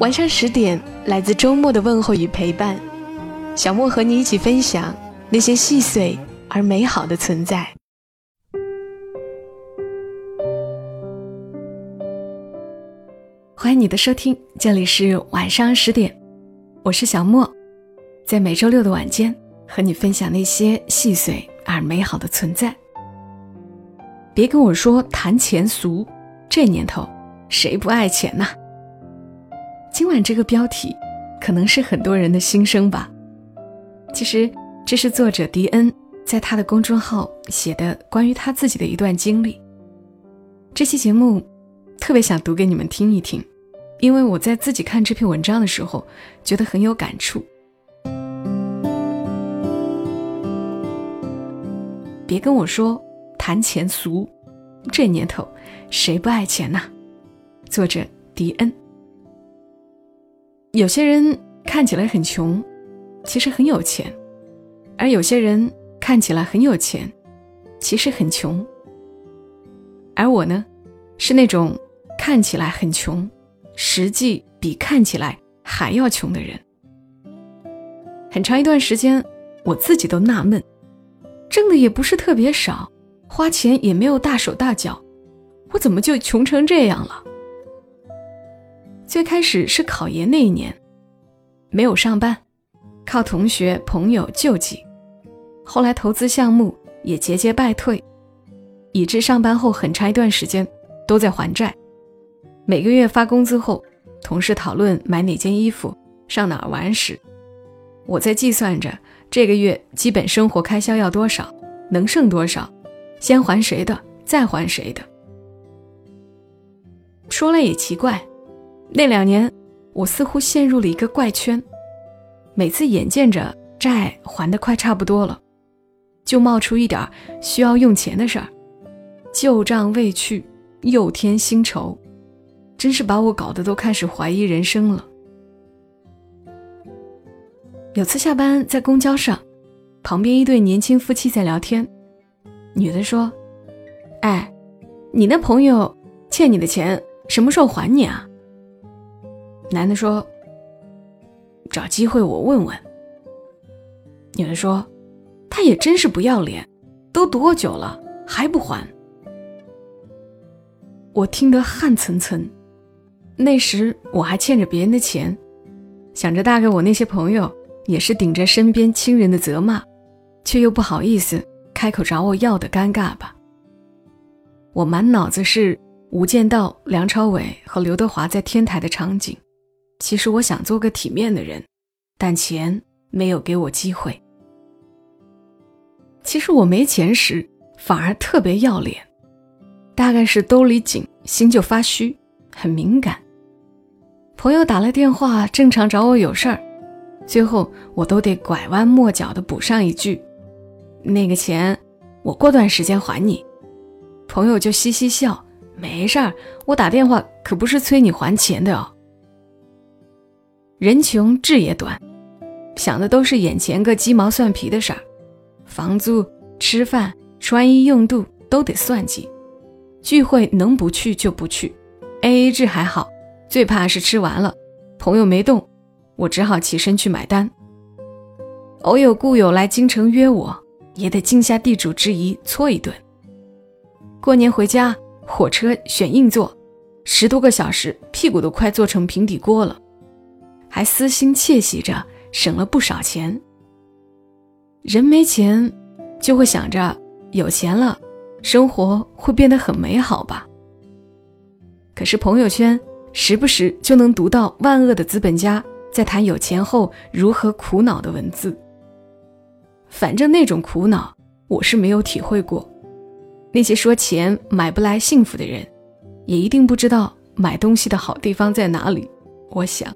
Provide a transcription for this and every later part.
晚上十点，来自周末的问候与陪伴，小莫和你一起分享那些细碎而美好的存在。欢迎你的收听，这里是晚上十点，我是小莫，在每周六的晚间和你分享那些细碎而美好的存在。别跟我说谈钱俗，这年头谁不爱钱呐？今晚这个标题，可能是很多人的心声吧。其实，这是作者迪恩在他的公众号写的关于他自己的一段经历。这期节目特别想读给你们听一听，因为我在自己看这篇文章的时候，觉得很有感触。别跟我说谈钱俗，这年头谁不爱钱呐？作者迪恩。有些人看起来很穷，其实很有钱；而有些人看起来很有钱，其实很穷。而我呢，是那种看起来很穷，实际比看起来还要穷的人。很长一段时间，我自己都纳闷，挣的也不是特别少，花钱也没有大手大脚，我怎么就穷成这样了？最开始是考研那一年，没有上班，靠同学朋友救济。后来投资项目也节节败退，以致上班后很长一段时间都在还债。每个月发工资后，同事讨论买哪件衣服、上哪儿玩时，我在计算着这个月基本生活开销要多少，能剩多少，先还谁的，再还谁的。说来也奇怪。那两年，我似乎陷入了一个怪圈。每次眼见着债还的快差不多了，就冒出一点需要用钱的事儿，旧账未去，又添新愁，真是把我搞得都开始怀疑人生了。有次下班在公交上，旁边一对年轻夫妻在聊天，女的说：“哎，你那朋友欠你的钱什么时候还你啊？”男的说：“找机会我问问。”女的说：“他也真是不要脸，都多久了还不还？”我听得汗涔涔。那时我还欠着别人的钱，想着大概我那些朋友也是顶着身边亲人的责骂，却又不好意思开口找我要的尴尬吧。我满脑子是《无间道》梁朝伟和刘德华在天台的场景。其实我想做个体面的人，但钱没有给我机会。其实我没钱时反而特别要脸，大概是兜里紧，心就发虚，很敏感。朋友打了电话，正常找我有事儿，最后我都得拐弯抹角的补上一句：“那个钱我过段时间还你。”朋友就嘻嘻笑：“没事儿，我打电话可不是催你还钱的哦。”人穷志也短，想的都是眼前个鸡毛蒜皮的事儿，房租、吃饭、穿衣用度都得算计。聚会能不去就不去，A A 制还好，最怕是吃完了，朋友没动，我只好起身去买单。偶有故友来京城约我，也得尽下地主之谊搓一顿。过年回家，火车选硬座，十多个小时，屁股都快坐成平底锅了。还私心窃喜着省了不少钱。人没钱，就会想着有钱了，生活会变得很美好吧。可是朋友圈时不时就能读到万恶的资本家在谈有钱后如何苦恼的文字。反正那种苦恼我是没有体会过。那些说钱买不来幸福的人，也一定不知道买东西的好地方在哪里。我想，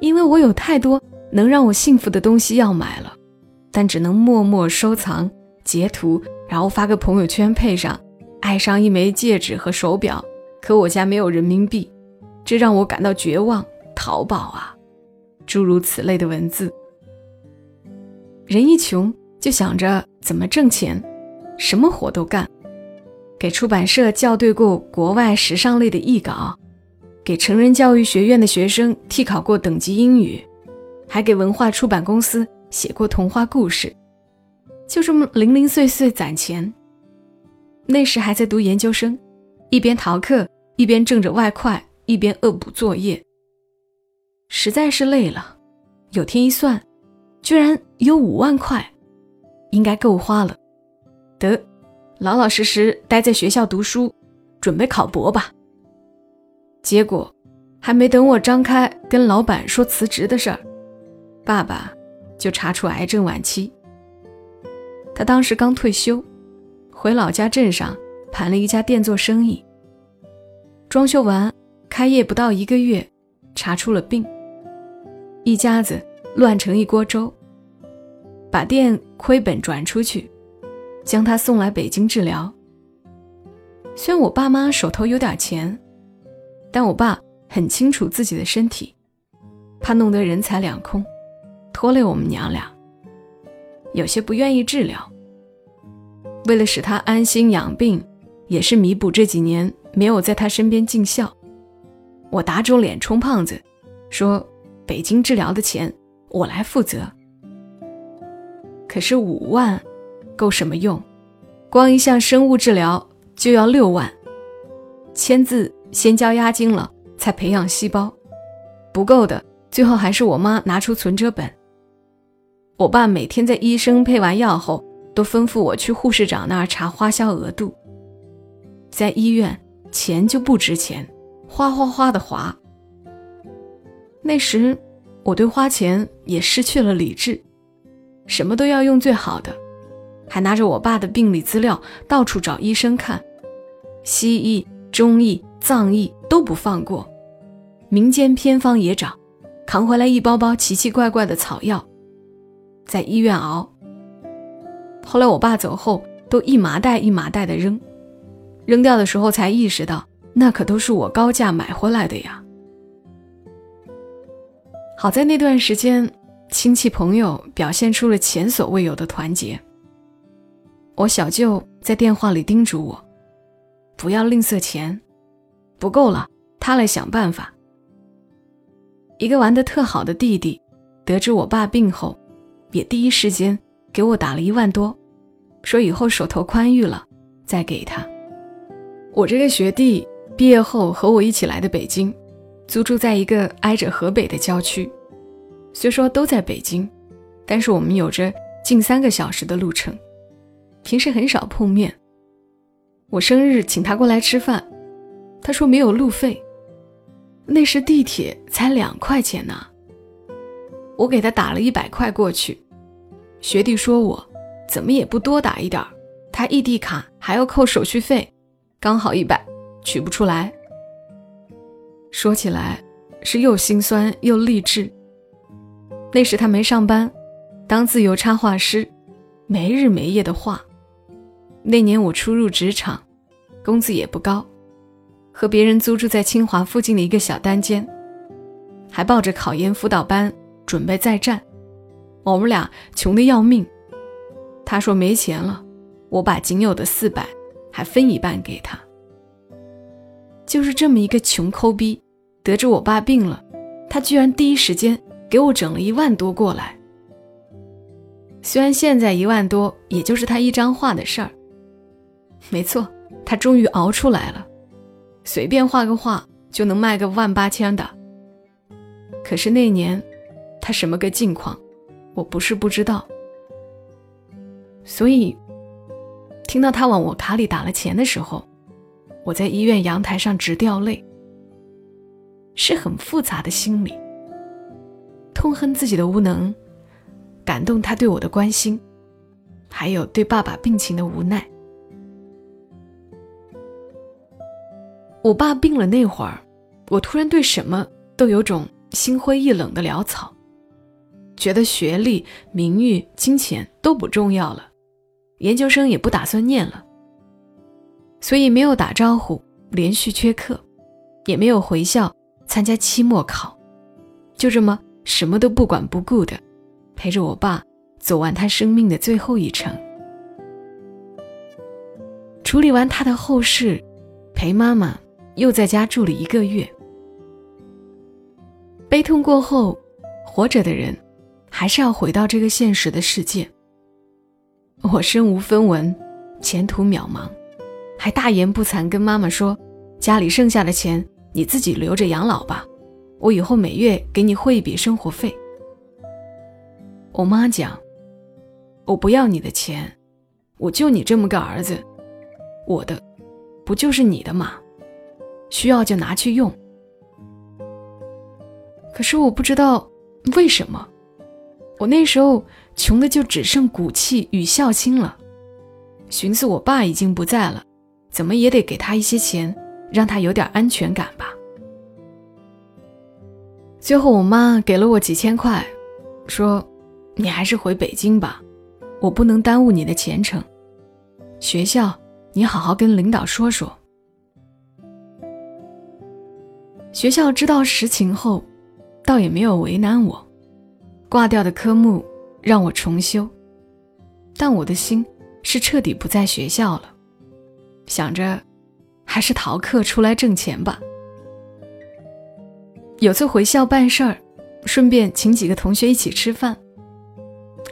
因为我有太多能让我幸福的东西要买了，但只能默默收藏、截图，然后发个朋友圈，配上爱上一枚戒指和手表，可我家没有人民币，这让我感到绝望。淘宝啊，诸如此类的文字。人一穷，就想着怎么挣钱，什么活都干。给出版社校对过国外时尚类的译稿，给成人教育学院的学生替考过等级英语，还给文化出版公司写过童话故事，就这么零零碎碎攒钱。那时还在读研究生，一边逃课，一边挣着外快，一边恶补作业，实在是累了。有天一算，居然有五万块，应该够花了。得。老老实实待在学校读书，准备考博吧。结果，还没等我张开跟老板说辞职的事儿，爸爸就查出癌症晚期。他当时刚退休，回老家镇上盘了一家店做生意。装修完，开业不到一个月，查出了病，一家子乱成一锅粥，把店亏本转出去。将他送来北京治疗。虽然我爸妈手头有点钱，但我爸很清楚自己的身体，怕弄得人财两空，拖累我们娘俩，有些不愿意治疗。为了使他安心养病，也是弥补这几年没有在他身边尽孝，我打肿脸充胖子，说北京治疗的钱我来负责。可是五万。够什么用？光一项生物治疗就要六万，签字先交押金了，才培养细胞，不够的，最后还是我妈拿出存折本。我爸每天在医生配完药后，都吩咐我去护士长那儿查花销额度。在医院，钱就不值钱，哗哗哗的花。那时，我对花钱也失去了理智，什么都要用最好的。还拿着我爸的病理资料到处找医生看，西医、中医、藏医都不放过，民间偏方也找，扛回来一包包奇奇怪怪的草药，在医院熬。后来我爸走后，都一麻袋一麻袋的扔，扔掉的时候才意识到，那可都是我高价买回来的呀。好在那段时间，亲戚朋友表现出了前所未有的团结。我小舅在电话里叮嘱我，不要吝啬钱，不够了他来想办法。一个玩的特好的弟弟，得知我爸病后，也第一时间给我打了一万多，说以后手头宽裕了再给他。我这个学弟毕业后和我一起来的北京，租住在一个挨着河北的郊区，虽说都在北京，但是我们有着近三个小时的路程。平时很少碰面。我生日请他过来吃饭，他说没有路费。那时地铁才两块钱呢。我给他打了一百块过去。学弟说我怎么也不多打一点儿他异地卡还要扣手续费，刚好一百，取不出来。说起来是又心酸又励志。那时他没上班，当自由插画师，没日没夜的画。那年我初入职场，工资也不高，和别人租住在清华附近的一个小单间，还报着考研辅导班准备再战。我们俩穷得要命。他说没钱了，我把仅有的四百还分一半给他。就是这么一个穷抠逼，得知我爸病了，他居然第一时间给我整了一万多过来。虽然现在一万多也就是他一张画的事儿。没错，他终于熬出来了，随便画个画就能卖个万八千的。可是那年，他什么个境况，我不是不知道。所以，听到他往我卡里打了钱的时候，我在医院阳台上直掉泪，是很复杂的心理，痛恨自己的无能，感动他对我的关心，还有对爸爸病情的无奈。我爸病了那会儿，我突然对什么都有种心灰意冷的潦草，觉得学历、名誉、金钱都不重要了，研究生也不打算念了，所以没有打招呼，连续缺课，也没有回校参加期末考，就这么什么都不管不顾的，陪着我爸走完他生命的最后一程。处理完他的后事，陪妈妈又在家住了一个月。悲痛过后，活着的人还是要回到这个现实的世界。我身无分文，前途渺茫，还大言不惭跟妈妈说：“家里剩下的钱你自己留着养老吧，我以后每月给你汇一笔生活费。”我妈讲：“我不要你的钱，我就你这么个儿子。”我的，不就是你的吗？需要就拿去用。可是我不知道为什么，我那时候穷的就只剩骨气与孝心了。寻思我爸已经不在了，怎么也得给他一些钱，让他有点安全感吧。最后我妈给了我几千块，说：“你还是回北京吧，我不能耽误你的前程。学校。”你好好跟领导说说。学校知道实情后，倒也没有为难我，挂掉的科目让我重修，但我的心是彻底不在学校了，想着还是逃课出来挣钱吧。有次回校办事儿，顺便请几个同学一起吃饭，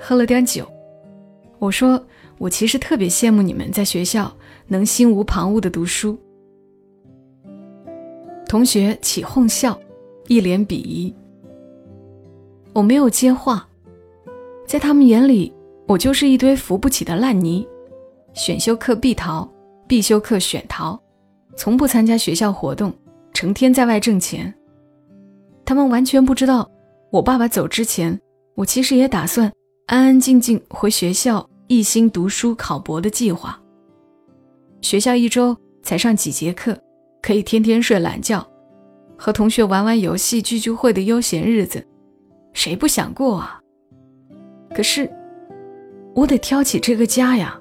喝了点酒，我说我其实特别羡慕你们在学校。能心无旁骛的读书，同学起哄笑，一脸鄙夷。我没有接话，在他们眼里，我就是一堆扶不起的烂泥，选修课必逃，必修课选逃，从不参加学校活动，成天在外挣钱。他们完全不知道，我爸爸走之前，我其实也打算安安静静回学校，一心读书考博的计划。学校一周才上几节课，可以天天睡懒觉，和同学玩玩游戏、聚聚会的悠闲日子，谁不想过啊？可是，我得挑起这个家呀。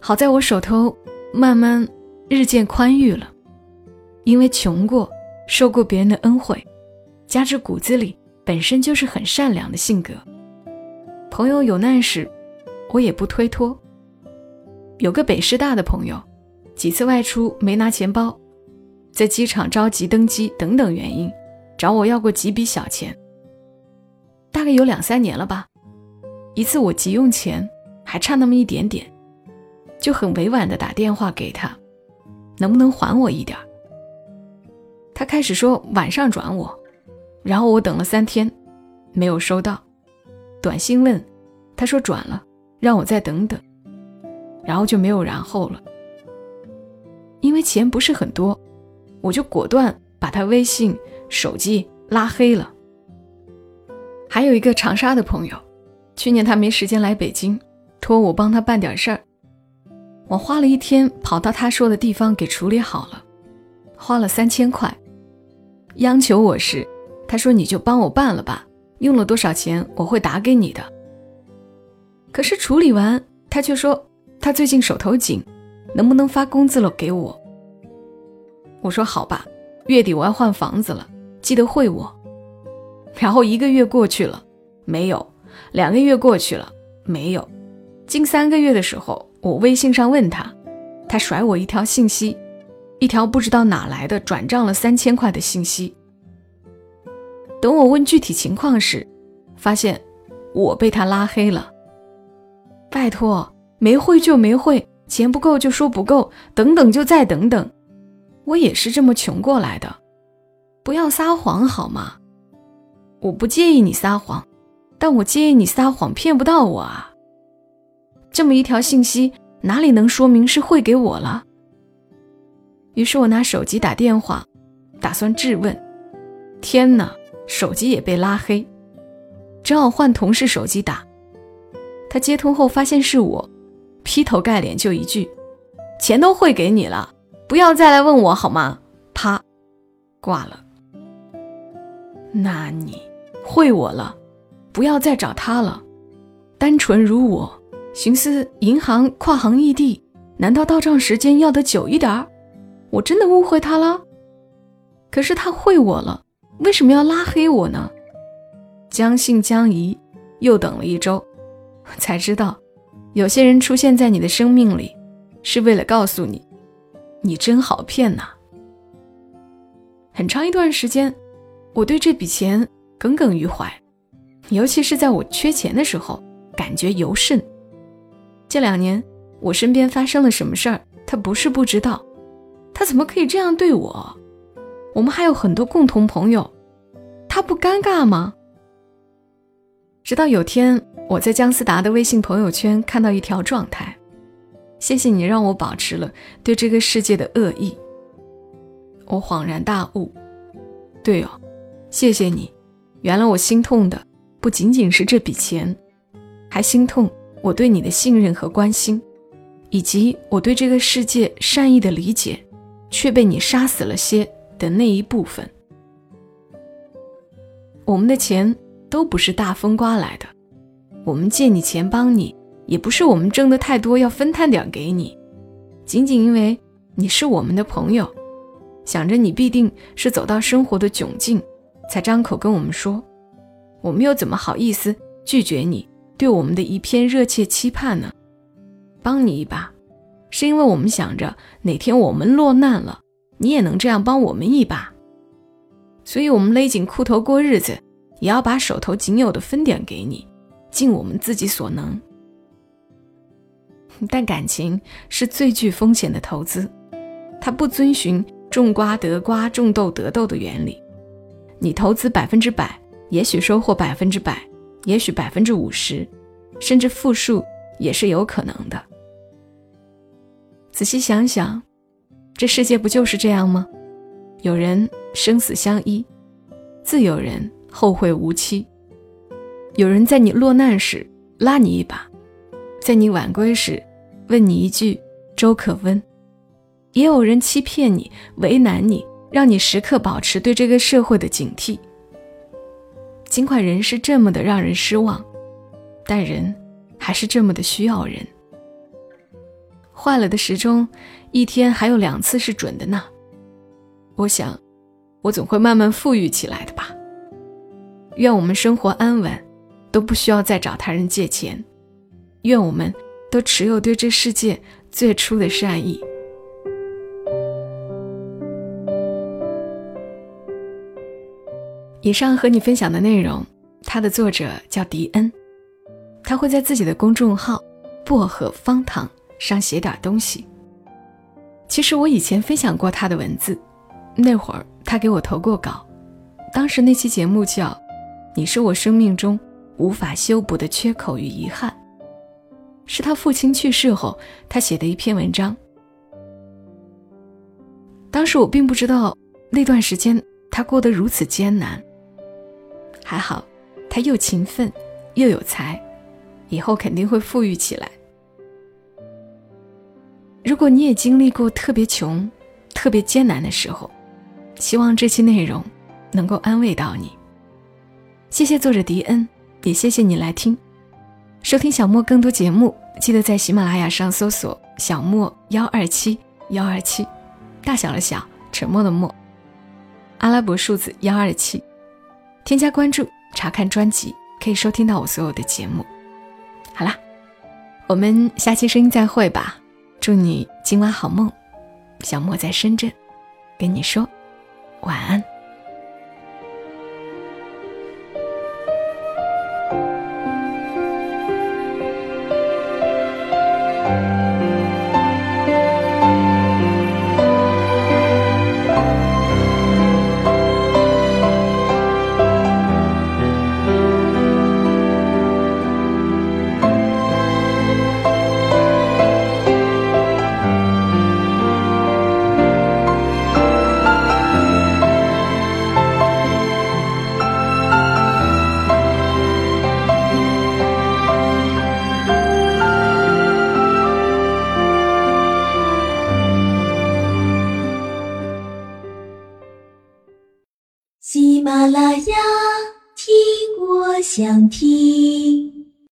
好在我手头慢慢日渐宽裕了，因为穷过，受过别人的恩惠，加之骨子里本身就是很善良的性格，朋友有难时，我也不推脱。有个北师大的朋友，几次外出没拿钱包，在机场着急登机等等原因，找我要过几笔小钱。大概有两三年了吧。一次我急用钱，还差那么一点点，就很委婉的打电话给他，能不能还我一点？他开始说晚上转我，然后我等了三天，没有收到，短信问，他说转了，让我再等等。然后就没有然后了，因为钱不是很多，我就果断把他微信、手机拉黑了。还有一个长沙的朋友，去年他没时间来北京，托我帮他办点事儿，我花了一天跑到他说的地方给处理好了，花了三千块，央求我时，他说你就帮我办了吧，用了多少钱我会打给你的。可是处理完，他却说。他最近手头紧，能不能发工资了给我？我说好吧，月底我要换房子了，记得汇我。然后一个月过去了，没有；两个月过去了，没有。近三个月的时候，我微信上问他，他甩我一条信息，一条不知道哪来的转账了三千块的信息。等我问具体情况时，发现我被他拉黑了。拜托。没会就没会，钱不够就说不够，等等就再等等。我也是这么穷过来的，不要撒谎好吗？我不介意你撒谎，但我介意你撒谎骗不到我啊。这么一条信息哪里能说明是汇给我了？于是我拿手机打电话，打算质问。天哪，手机也被拉黑，只好换同事手机打。他接通后发现是我。劈头盖脸就一句：“钱都汇给你了，不要再来问我好吗？”啪，挂了。那你会我了，不要再找他了。单纯如我，寻思银行跨行异地，难道到账时间要得久一点儿？我真的误会他了。可是他会我了，为什么要拉黑我呢？将信将疑，又等了一周，才知道，有些人出现在你的生命里，是为了告诉你，你真好骗呐。很长一段时间。我对这笔钱耿耿于怀，尤其是在我缺钱的时候，感觉尤甚。这两年我身边发生了什么事儿，他不是不知道，他怎么可以这样对我？我们还有很多共同朋友，他不尴尬吗？直到有天我在姜思达的微信朋友圈看到一条状态：“谢谢你让我保持了对这个世界的恶意。”我恍然大悟，对哦。谢谢你，原来我心痛的不仅仅是这笔钱，还心痛我对你的信任和关心，以及我对这个世界善意的理解，却被你杀死了些的那一部分。我们的钱都不是大风刮来的，我们借你钱帮你，也不是我们挣的太多要分摊点给你，仅仅因为你是我们的朋友，想着你必定是走到生活的窘境。才张口跟我们说，我们又怎么好意思拒绝你对我们的一片热切期盼呢？帮你一把，是因为我们想着哪天我们落难了，你也能这样帮我们一把。所以，我们勒紧裤头过日子，也要把手头仅有的分点给你，尽我们自己所能。但感情是最具风险的投资，它不遵循种瓜得瓜，种豆得豆的原理。你投资百分之百，也许收获百分之百，也许百分之五十，甚至负数也是有可能的。仔细想想，这世界不就是这样吗？有人生死相依，自有人后会无期。有人在你落难时拉你一把，在你晚归时问你一句“粥可温”，也有人欺骗你，为难你。让你时刻保持对这个社会的警惕。尽管人是这么的让人失望，但人还是这么的需要人。坏了的时钟，一天还有两次是准的呢。我想，我总会慢慢富裕起来的吧。愿我们生活安稳，都不需要再找他人借钱。愿我们都持有对这世界最初的善意。以上和你分享的内容，它的作者叫迪恩，他会在自己的公众号“薄荷方糖”上写点东西。其实我以前分享过他的文字，那会儿他给我投过稿，当时那期节目叫《你是我生命中无法修补的缺口与遗憾》，是他父亲去世后他写的一篇文章。当时我并不知道那段时间他过得如此艰难。还好，他又勤奋又有才，以后肯定会富裕起来。如果你也经历过特别穷、特别艰难的时候，希望这期内容能够安慰到你。谢谢作者迪恩，也谢谢你来听、收听小莫更多节目。记得在喜马拉雅上搜索“小莫幺二七幺二七”，大小的小，沉默的默，阿拉伯数字幺二七。添加关注，查看专辑，可以收听到我所有的节目。好啦，我们下期声音再会吧。祝你今晚好梦，小莫在深圳，跟你说晚安。